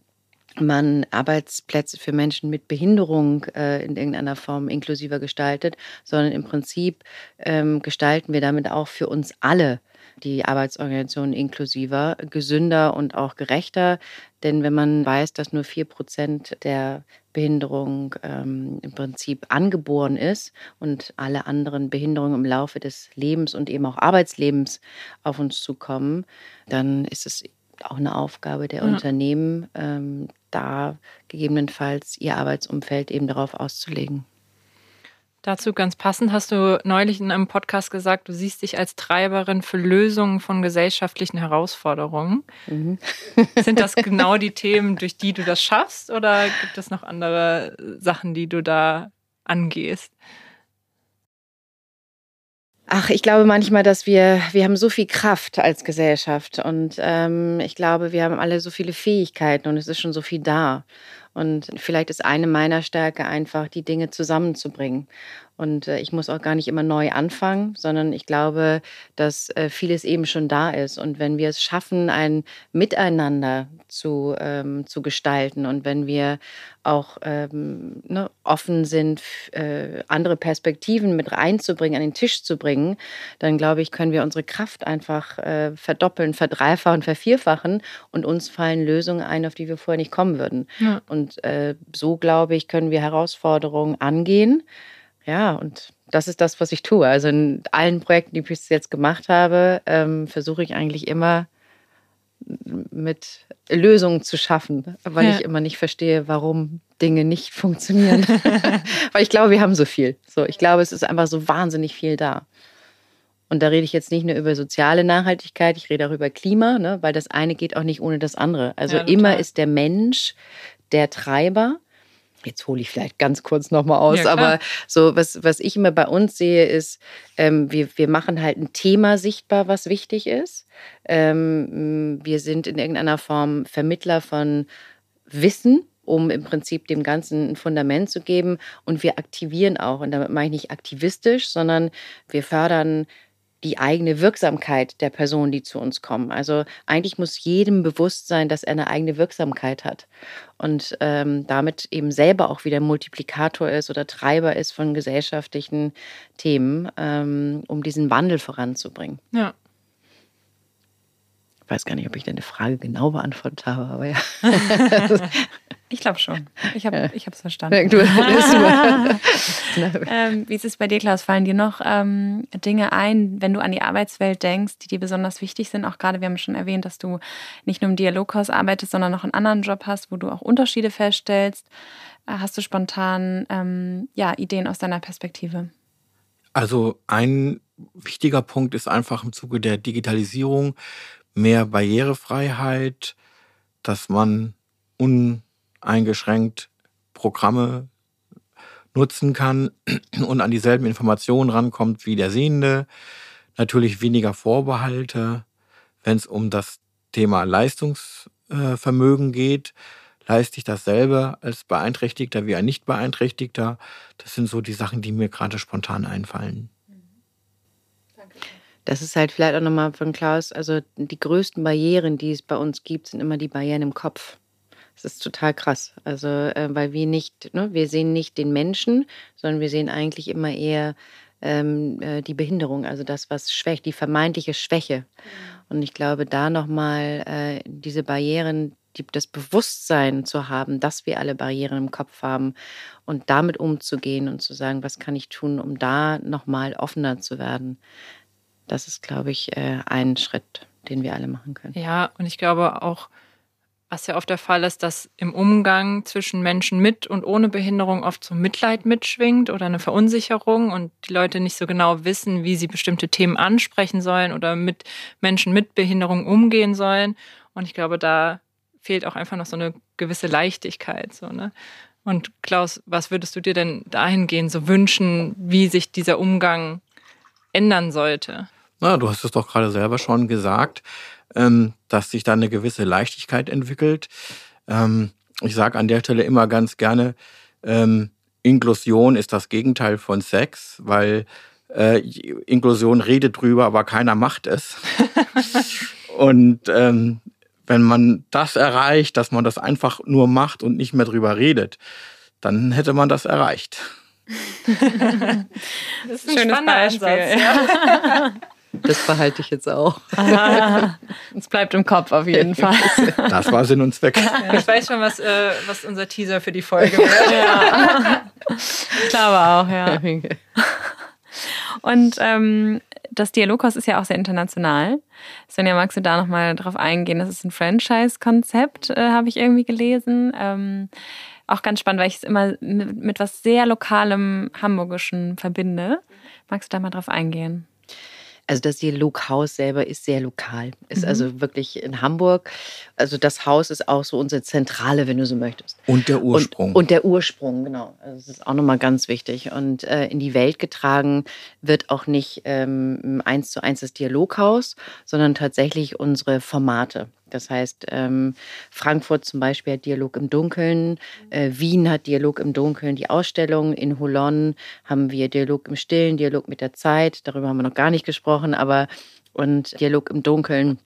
Speaker 4: man Arbeitsplätze für Menschen mit Behinderung äh, in irgendeiner Form inklusiver gestaltet, sondern im Prinzip ähm, gestalten wir damit auch für uns alle die Arbeitsorganisation inklusiver, gesünder und auch gerechter. Denn wenn man weiß, dass nur vier Prozent der Behinderung ähm, im Prinzip angeboren ist und alle anderen Behinderungen im Laufe des Lebens und eben auch Arbeitslebens auf uns zukommen, dann ist es auch eine Aufgabe der ja. Unternehmen, ähm, da gegebenenfalls ihr Arbeitsumfeld eben darauf auszulegen.
Speaker 2: Dazu ganz passend hast du neulich in einem Podcast gesagt, du siehst dich als Treiberin für Lösungen von gesellschaftlichen Herausforderungen. Mhm. Sind das genau die Themen, durch die du das schaffst oder gibt es noch andere Sachen, die du da angehst?
Speaker 4: Ach, ich glaube manchmal, dass wir, wir haben so viel Kraft als Gesellschaft und ähm, ich glaube, wir haben alle so viele Fähigkeiten und es ist schon so viel da. Und vielleicht ist eine meiner Stärke einfach, die Dinge zusammenzubringen. Und äh, ich muss auch gar nicht immer neu anfangen, sondern ich glaube, dass äh, vieles eben schon da ist. Und wenn wir es schaffen, ein Miteinander zu, ähm, zu gestalten und wenn wir auch ähm, ne, offen sind, äh, andere Perspektiven mit reinzubringen, an den Tisch zu bringen, dann glaube ich, können wir unsere Kraft einfach äh, verdoppeln, verdreifachen, vervierfachen und uns fallen Lösungen ein, auf die wir vorher nicht kommen würden. Ja. Und äh, so, glaube ich, können wir Herausforderungen angehen ja, und das ist das, was ich tue. Also in allen Projekten, die ich bis jetzt gemacht habe, ähm, versuche ich eigentlich immer mit Lösungen zu schaffen, weil ja. ich immer nicht verstehe, warum Dinge nicht funktionieren. weil ich glaube, wir haben so viel. So, ich glaube, es ist einfach so wahnsinnig viel da. Und da rede ich jetzt nicht nur über soziale Nachhaltigkeit, ich rede auch über Klima, ne? weil das eine geht auch nicht ohne das andere. Also ja, immer ist der Mensch der Treiber jetzt hole ich vielleicht ganz kurz nochmal aus, ja, aber so, was, was ich immer bei uns sehe, ist, ähm, wir, wir machen halt ein Thema sichtbar, was wichtig ist. Ähm, wir sind in irgendeiner Form Vermittler von Wissen, um im Prinzip dem Ganzen ein Fundament zu geben. Und wir aktivieren auch, und damit meine ich nicht aktivistisch, sondern wir fördern die eigene Wirksamkeit der Personen, die zu uns kommen. Also eigentlich muss jedem bewusst sein, dass er eine eigene Wirksamkeit hat und ähm, damit eben selber auch wieder Multiplikator ist oder Treiber ist von gesellschaftlichen Themen, ähm, um diesen Wandel voranzubringen.
Speaker 2: Ja.
Speaker 4: Ich weiß gar nicht, ob ich deine Frage genau beantwortet habe, aber ja.
Speaker 3: ich glaube schon. Ich habe es verstanden. Du, ähm, wie ist es bei dir, Klaus? Fallen dir noch ähm, Dinge ein, wenn du an die Arbeitswelt denkst, die dir besonders wichtig sind? Auch gerade, wir haben schon erwähnt, dass du nicht nur im Dialoghaus arbeitest, sondern noch einen anderen Job hast, wo du auch Unterschiede feststellst. Äh, hast du spontan ähm, ja, Ideen aus deiner Perspektive?
Speaker 1: Also ein wichtiger Punkt ist einfach im Zuge der Digitalisierung, mehr Barrierefreiheit, dass man uneingeschränkt Programme nutzen kann und an dieselben Informationen rankommt wie der Sehende. Natürlich weniger Vorbehalte, wenn es um das Thema Leistungsvermögen geht. Leiste ich dasselbe als Beeinträchtigter wie ein Nicht-Beeinträchtigter? Das sind so die Sachen, die mir gerade spontan einfallen.
Speaker 4: Das ist halt vielleicht auch nochmal von Klaus, also die größten Barrieren, die es bei uns gibt, sind immer die Barrieren im Kopf. Das ist total krass. Also, äh, weil wir nicht, ne, wir sehen nicht den Menschen, sondern wir sehen eigentlich immer eher ähm, äh, die Behinderung, also das, was schwächt, die vermeintliche Schwäche. Mhm. Und ich glaube, da nochmal äh, diese Barrieren, die, das Bewusstsein zu haben, dass wir alle Barrieren im Kopf haben und damit umzugehen und zu sagen, was kann ich tun, um da nochmal offener zu werden. Das ist, glaube ich, äh, ein Schritt, den wir alle machen können.
Speaker 2: Ja, und ich glaube auch, was ja oft der Fall ist, dass im Umgang zwischen Menschen mit und ohne Behinderung oft so Mitleid mitschwingt oder eine Verunsicherung und die Leute nicht so genau wissen, wie sie bestimmte Themen ansprechen sollen oder mit Menschen mit Behinderung umgehen sollen. Und ich glaube, da fehlt auch einfach noch so eine gewisse Leichtigkeit. So, ne? Und Klaus, was würdest du dir denn dahingehend so wünschen, wie sich dieser Umgang ändern sollte?
Speaker 1: Na, du hast es doch gerade selber schon gesagt, ähm, dass sich da eine gewisse Leichtigkeit entwickelt. Ähm, ich sage an der Stelle immer ganz gerne, ähm, Inklusion ist das Gegenteil von Sex, weil äh, Inklusion redet drüber, aber keiner macht es. und ähm, wenn man das erreicht, dass man das einfach nur macht und nicht mehr drüber redet, dann hätte man das erreicht.
Speaker 3: das ist ein, schönes Beispiel. Ansatz, ja.
Speaker 4: Das behalte ich jetzt auch.
Speaker 3: Es bleibt im Kopf auf jeden Fall.
Speaker 1: Das war Sinn und Zweck.
Speaker 2: Ja, ich weiß schon, was, äh, was unser Teaser für die Folge wird. Ja.
Speaker 3: Ich glaube auch, ja. Und ähm, das Dialoghaus ist ja auch sehr international. Sonja, magst du da nochmal drauf eingehen? Das ist ein Franchise-Konzept, äh, habe ich irgendwie gelesen. Ähm, auch ganz spannend, weil ich es immer mit, mit was sehr Lokalem, Hamburgischen verbinde. Magst du da mal drauf eingehen?
Speaker 4: Also das Dialoghaus selber ist sehr lokal, ist mhm. also wirklich in Hamburg. Also das Haus ist auch so unsere Zentrale, wenn du so möchtest.
Speaker 1: Und der Ursprung.
Speaker 4: Und, und der Ursprung, genau. Also das ist auch nochmal ganz wichtig. Und äh, in die Welt getragen wird auch nicht ähm, eins zu eins das Dialoghaus, sondern tatsächlich unsere Formate. Das heißt, ähm, Frankfurt zum Beispiel hat Dialog im Dunkeln, äh, Wien hat Dialog im Dunkeln, die Ausstellung. In Holon haben wir Dialog im Stillen, Dialog mit der Zeit, darüber haben wir noch gar nicht gesprochen, aber und Dialog im Dunkeln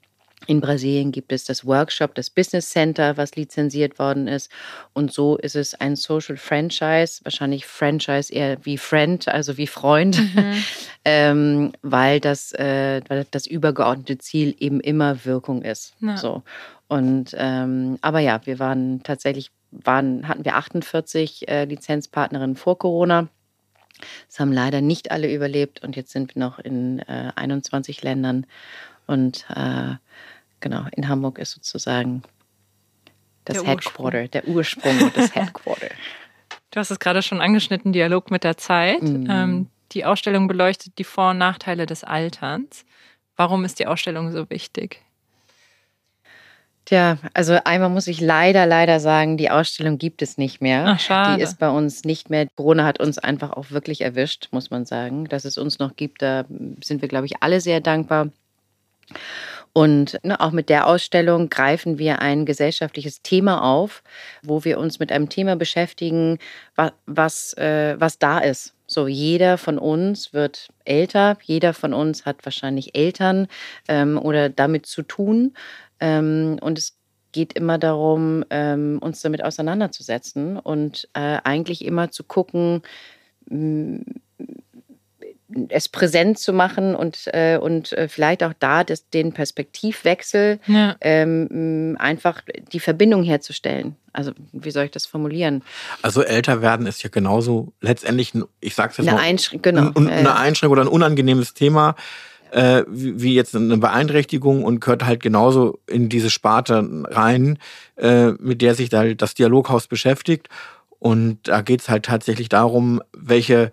Speaker 4: in Brasilien gibt es das Workshop, das Business Center, was lizenziert worden ist. Und so ist es ein Social Franchise, wahrscheinlich Franchise eher wie Friend, also wie Freund, mhm. ähm, weil, das, äh, weil das übergeordnete Ziel eben immer Wirkung ist. Ja. So. Und ähm, aber ja, wir waren tatsächlich, waren, hatten wir 48 äh, Lizenzpartnerinnen vor Corona. Das haben leider nicht alle überlebt und jetzt sind wir noch in äh, 21 Ländern und äh, genau, in Hamburg ist sozusagen das der Headquarter, Ursprung. der Ursprung und das Headquarter.
Speaker 2: Du hast es gerade schon angeschnitten, Dialog mit der Zeit. Mhm. Ähm, die Ausstellung beleuchtet die Vor- und Nachteile des Alterns. Warum ist die Ausstellung so wichtig?
Speaker 4: Tja, also einmal muss ich leider, leider sagen, die Ausstellung gibt es nicht mehr.
Speaker 2: Ach, schade.
Speaker 4: Die ist bei uns nicht mehr. Corona hat uns einfach auch wirklich erwischt, muss man sagen. Dass es uns noch gibt, da sind wir, glaube ich, alle sehr dankbar. Und ne, auch mit der Ausstellung greifen wir ein gesellschaftliches Thema auf, wo wir uns mit einem Thema beschäftigen, was, was, äh, was da ist. So, jeder von uns wird älter, jeder von uns hat wahrscheinlich Eltern ähm, oder damit zu tun. Ähm, und es geht immer darum, ähm, uns damit auseinanderzusetzen und äh, eigentlich immer zu gucken, es präsent zu machen und, äh, und äh, vielleicht auch da das, den Perspektivwechsel, ja. ähm, einfach die Verbindung herzustellen. Also wie soll ich das formulieren?
Speaker 1: Also älter werden ist ja genauso letztendlich, ein, ich sag's jetzt
Speaker 4: eine
Speaker 1: mal,
Speaker 4: Einschränk genau.
Speaker 1: ein, eine Einschränkung oder ein unangenehmes Thema, äh, wie, wie, jetzt eine Beeinträchtigung und gehört halt genauso in diese Sparte rein, äh, mit der sich da das Dialoghaus beschäftigt. Und da geht's halt tatsächlich darum, welche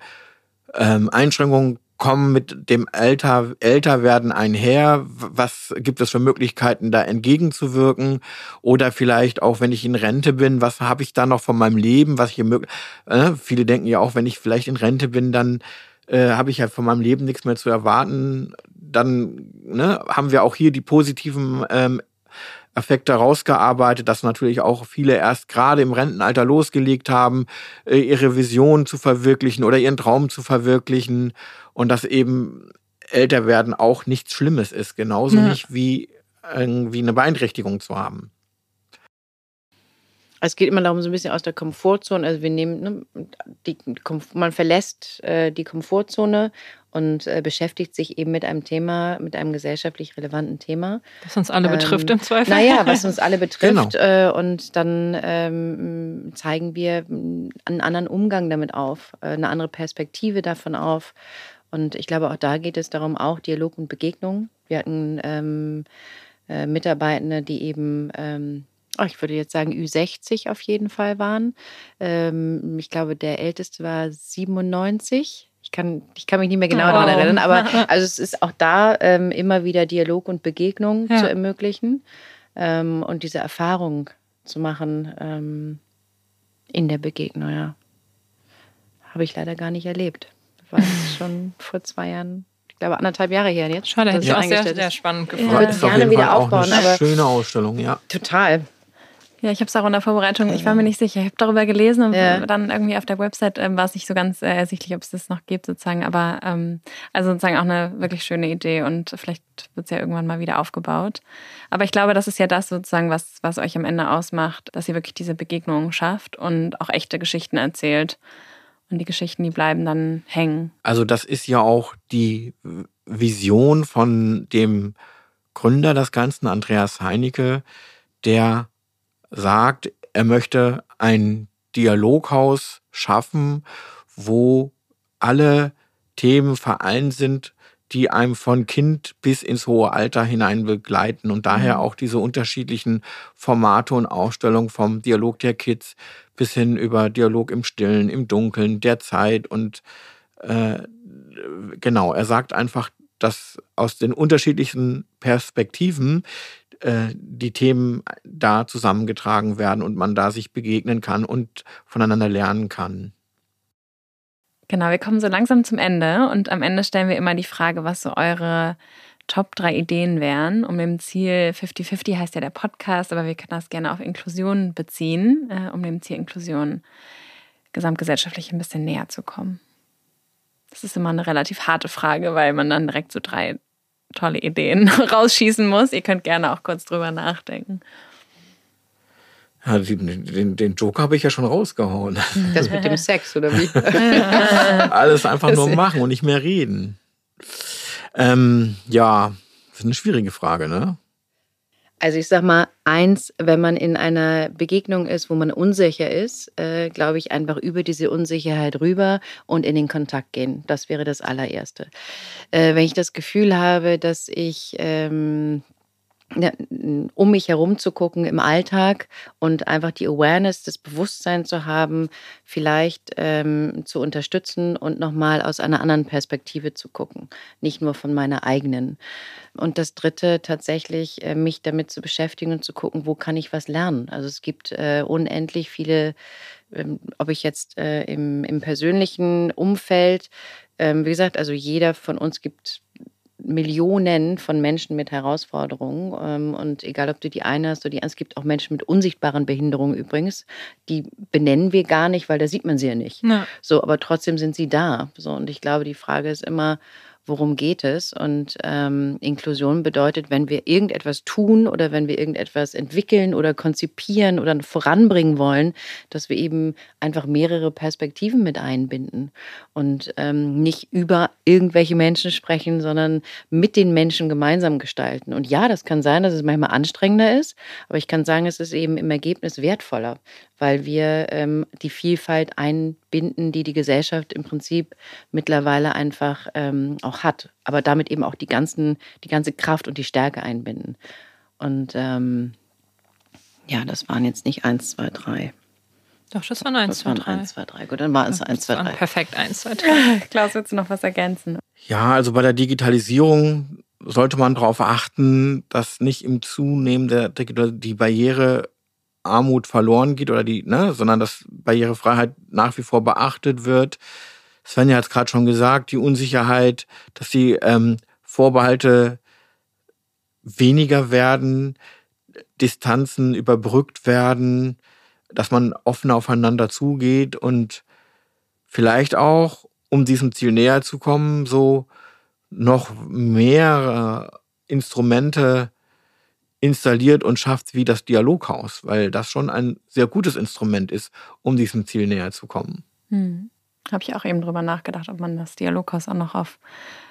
Speaker 1: ähm, Einschränkungen kommen mit dem Älter, Älterwerden einher? Was gibt es für Möglichkeiten, da entgegenzuwirken? Oder vielleicht auch, wenn ich in Rente bin, was habe ich da noch von meinem Leben? Was ich möglich, äh, viele denken ja auch, wenn ich vielleicht in Rente bin, dann äh, habe ich ja von meinem Leben nichts mehr zu erwarten. Dann ne, haben wir auch hier die positiven ähm, Effekte rausgearbeitet, dass natürlich auch viele erst gerade im Rentenalter losgelegt haben, äh, ihre Vision zu verwirklichen oder ihren Traum zu verwirklichen und dass eben älter werden auch nichts Schlimmes ist, genauso ja. nicht wie irgendwie eine Beeinträchtigung zu haben.
Speaker 4: Es geht immer darum, so ein bisschen aus der Komfortzone. Also wir nehmen, ne, die, man verlässt äh, die Komfortzone und äh, beschäftigt sich eben mit einem Thema, mit einem gesellschaftlich relevanten Thema.
Speaker 2: Was uns alle ähm, betrifft im Zweifel.
Speaker 4: Naja, was uns alle betrifft. Genau. Äh, und dann ähm, zeigen wir einen anderen Umgang damit auf, äh, eine andere Perspektive davon auf. Und ich glaube, auch da geht es darum, auch Dialog und Begegnung. Wir hatten ähm, äh, Mitarbeitende, die eben ähm, oh, ich würde jetzt sagen Ü60 auf jeden Fall waren. Ähm, ich glaube, der älteste war 97. Ich kann, ich kann mich nicht mehr genau oh. daran erinnern, aber also es ist auch da ähm, immer wieder Dialog und Begegnung ja. zu ermöglichen ähm, und diese Erfahrung zu machen ähm, in der Begegnung, ja. Habe ich leider gar nicht erlebt. War schon vor zwei Jahren, ich glaube anderthalb Jahre her jetzt.
Speaker 2: Schade, hätte ich auch sehr, sehr spannend gefunden.
Speaker 4: Ja, ich würde gerne wieder aufbauen.
Speaker 1: Eine schöne Ausstellung, ja.
Speaker 4: Total.
Speaker 3: Ja, ich habe es auch in der Vorbereitung, ich war mir nicht sicher. Ich habe darüber gelesen und ja. dann irgendwie auf der Website ähm, war es nicht so ganz äh, ersichtlich, ob es das noch gibt sozusagen. Aber ähm, also sozusagen auch eine wirklich schöne Idee und vielleicht wird es ja irgendwann mal wieder aufgebaut. Aber ich glaube, das ist ja das sozusagen, was, was euch am Ende ausmacht, dass ihr wirklich diese Begegnungen schafft und auch echte Geschichten erzählt. Und die Geschichten, die bleiben dann hängen.
Speaker 1: Also das ist ja auch die Vision von dem Gründer des Ganzen, Andreas Heinecke, der sagt, er möchte ein Dialoghaus schaffen, wo alle Themen vereint sind, die einem von Kind bis ins hohe Alter hinein begleiten und daher mhm. auch diese unterschiedlichen Formate und Ausstellungen vom Dialog der Kids bis hin über Dialog im Stillen, im Dunkeln, der Zeit und äh, genau, er sagt einfach, dass aus den unterschiedlichen Perspektiven äh, die Themen da zusammengetragen werden und man da sich begegnen kann und voneinander lernen kann.
Speaker 3: Genau, wir kommen so langsam zum Ende und am Ende stellen wir immer die Frage, was so eure Top drei Ideen wären, um dem Ziel 50-50 heißt ja der Podcast, aber wir können das gerne auf Inklusion beziehen, äh, um dem Ziel Inklusion gesamtgesellschaftlich ein bisschen näher zu kommen. Das ist immer eine relativ harte Frage, weil man dann direkt so drei tolle Ideen rausschießen muss. Ihr könnt gerne auch kurz drüber nachdenken.
Speaker 1: Ja, den, den Joker habe ich ja schon rausgehauen.
Speaker 4: Das mit dem Sex, oder wie?
Speaker 1: Alles einfach nur machen und nicht mehr reden. Ähm, ja, das ist eine schwierige Frage, ne?
Speaker 4: Also ich sag mal, eins, wenn man in einer Begegnung ist, wo man unsicher ist, äh, glaube ich, einfach über diese Unsicherheit rüber und in den Kontakt gehen. Das wäre das allererste. Äh, wenn ich das Gefühl habe, dass ich ähm, um mich herum zu gucken im Alltag und einfach die Awareness, das Bewusstsein zu haben, vielleicht ähm, zu unterstützen und nochmal aus einer anderen Perspektive zu gucken, nicht nur von meiner eigenen. Und das Dritte tatsächlich, äh, mich damit zu beschäftigen und zu gucken, wo kann ich was lernen. Also es gibt äh, unendlich viele, ähm, ob ich jetzt äh, im, im persönlichen Umfeld, ähm, wie gesagt, also jeder von uns gibt Millionen von Menschen mit Herausforderungen. Ähm, und egal, ob du die eine hast oder die andere, es gibt auch Menschen mit unsichtbaren Behinderungen übrigens, die benennen wir gar nicht, weil da sieht man sie ja nicht. Ja. So, aber trotzdem sind sie da. So, und ich glaube, die Frage ist immer, worum geht es. Und ähm, Inklusion bedeutet, wenn wir irgendetwas tun oder wenn wir irgendetwas entwickeln oder konzipieren oder voranbringen wollen, dass wir eben einfach mehrere Perspektiven mit einbinden und ähm, nicht über irgendwelche Menschen sprechen, sondern mit den Menschen gemeinsam gestalten. Und ja, das kann sein, dass es manchmal anstrengender ist, aber ich kann sagen, es ist eben im Ergebnis wertvoller, weil wir ähm, die Vielfalt einbinden, die die Gesellschaft im Prinzip mittlerweile einfach ähm, auch hat, aber damit eben auch die, ganzen, die ganze Kraft und die Stärke einbinden. Und ähm, ja, das waren jetzt nicht eins, zwei, drei.
Speaker 2: Doch, das waren eins, zwei, drei.
Speaker 4: Eins, zwei, drei. Gut, dann war es eins, zwei, drei.
Speaker 2: Perfekt, eins, zwei, drei.
Speaker 3: Klaus, willst du noch was ergänzen?
Speaker 1: Ja, also bei der Digitalisierung sollte man darauf achten, dass nicht im Zunehmen der, die Barriere Armut verloren geht oder die, ne, sondern dass Barrierefreiheit nach wie vor beachtet wird. Svenja hat es gerade schon gesagt, die Unsicherheit, dass die ähm, Vorbehalte weniger werden, Distanzen überbrückt werden, dass man offen aufeinander zugeht und vielleicht auch, um diesem Ziel näher zu kommen, so noch mehr Instrumente installiert und schafft wie das Dialoghaus, weil das schon ein sehr gutes Instrument ist, um diesem Ziel näher zu kommen.
Speaker 3: Hm. Habe ich auch eben drüber nachgedacht, ob man das Dialoghaus auch noch auf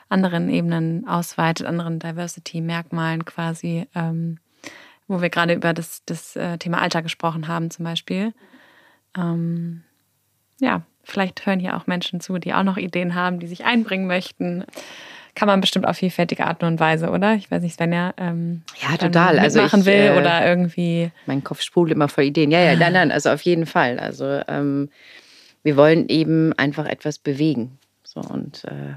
Speaker 3: anderen Ebenen ausweitet, anderen Diversity-Merkmalen quasi, ähm, wo wir gerade über das, das äh, Thema Alter gesprochen haben zum Beispiel. Ähm, ja, vielleicht hören hier auch Menschen zu, die auch noch Ideen haben, die sich einbringen möchten kann man bestimmt auf vielfältige Art und Weise, oder? Ich weiß nicht, wenn er ähm,
Speaker 4: ja total
Speaker 3: also machen will äh, oder irgendwie.
Speaker 4: Mein Kopf sprudelt immer vor Ideen. Ja, ja, nein, nein, also auf jeden Fall. Also ähm, wir wollen eben einfach etwas bewegen. So und äh,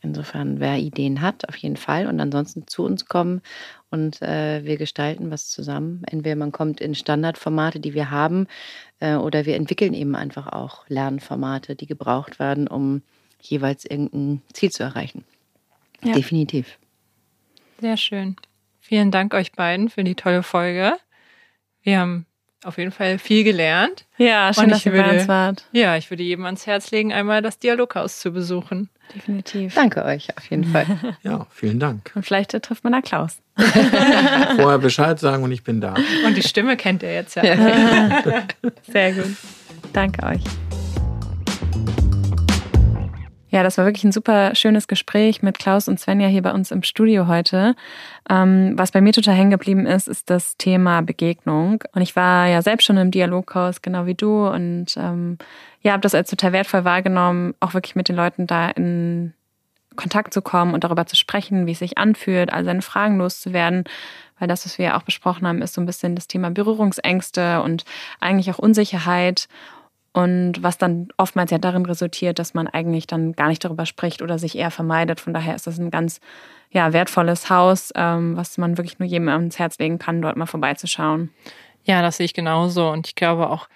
Speaker 4: insofern, wer Ideen hat, auf jeden Fall und ansonsten zu uns kommen und äh, wir gestalten was zusammen. Entweder man kommt in Standardformate, die wir haben, äh, oder wir entwickeln eben einfach auch Lernformate, die gebraucht werden, um jeweils irgendein Ziel zu erreichen. Ja. Definitiv.
Speaker 2: Sehr schön. Vielen Dank euch beiden für die tolle Folge. Wir haben auf jeden Fall viel gelernt.
Speaker 3: Ja, schön, dass ihr bei uns wart.
Speaker 2: Ja, ich würde jedem ans Herz legen, einmal das Dialoghaus zu besuchen.
Speaker 3: Definitiv.
Speaker 4: Danke euch auf jeden Fall.
Speaker 1: Ja, vielen Dank.
Speaker 3: Und vielleicht trifft man da Klaus.
Speaker 1: Vorher Bescheid sagen und ich bin da.
Speaker 2: Und die Stimme kennt ihr jetzt ja.
Speaker 3: Sehr gut. Danke euch. Ja, das war wirklich ein super schönes Gespräch mit Klaus und Svenja hier bei uns im Studio heute. Ähm, was bei mir total hängen geblieben ist, ist das Thema Begegnung. Und ich war ja selbst schon im Dialogkurs, genau wie du, und ähm, ja, habe das als total wertvoll wahrgenommen, auch wirklich mit den Leuten da in Kontakt zu kommen und darüber zu sprechen, wie es sich anfühlt, all seine Fragen loszuwerden. Weil das, was wir ja auch besprochen haben, ist so ein bisschen das Thema Berührungsängste und eigentlich auch Unsicherheit. Und was dann oftmals ja darin resultiert, dass man eigentlich dann gar nicht darüber spricht oder sich eher vermeidet. Von daher ist das ein ganz ja, wertvolles Haus, ähm, was man wirklich nur jedem ans Herz legen kann, dort mal vorbeizuschauen.
Speaker 2: Ja, das sehe ich genauso. Und ich glaube auch,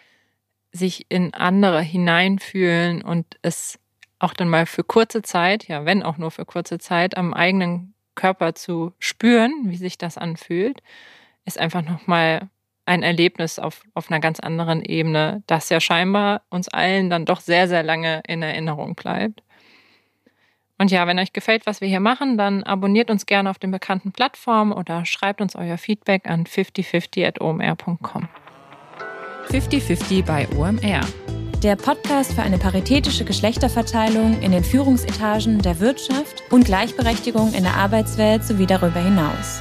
Speaker 2: sich in andere hineinfühlen und es auch dann mal für kurze Zeit, ja, wenn auch nur für kurze Zeit, am eigenen Körper zu spüren, wie sich das anfühlt, ist einfach nochmal ein Erlebnis auf, auf einer ganz anderen Ebene, das ja scheinbar uns allen dann doch sehr, sehr lange in Erinnerung bleibt. Und ja, wenn euch gefällt, was wir hier machen, dann abonniert uns gerne auf den bekannten Plattformen oder schreibt uns euer Feedback an 5050.omr.com.
Speaker 5: 5050 bei OMR. Der Podcast für eine paritätische Geschlechterverteilung in den Führungsetagen der Wirtschaft und Gleichberechtigung in der Arbeitswelt sowie darüber hinaus.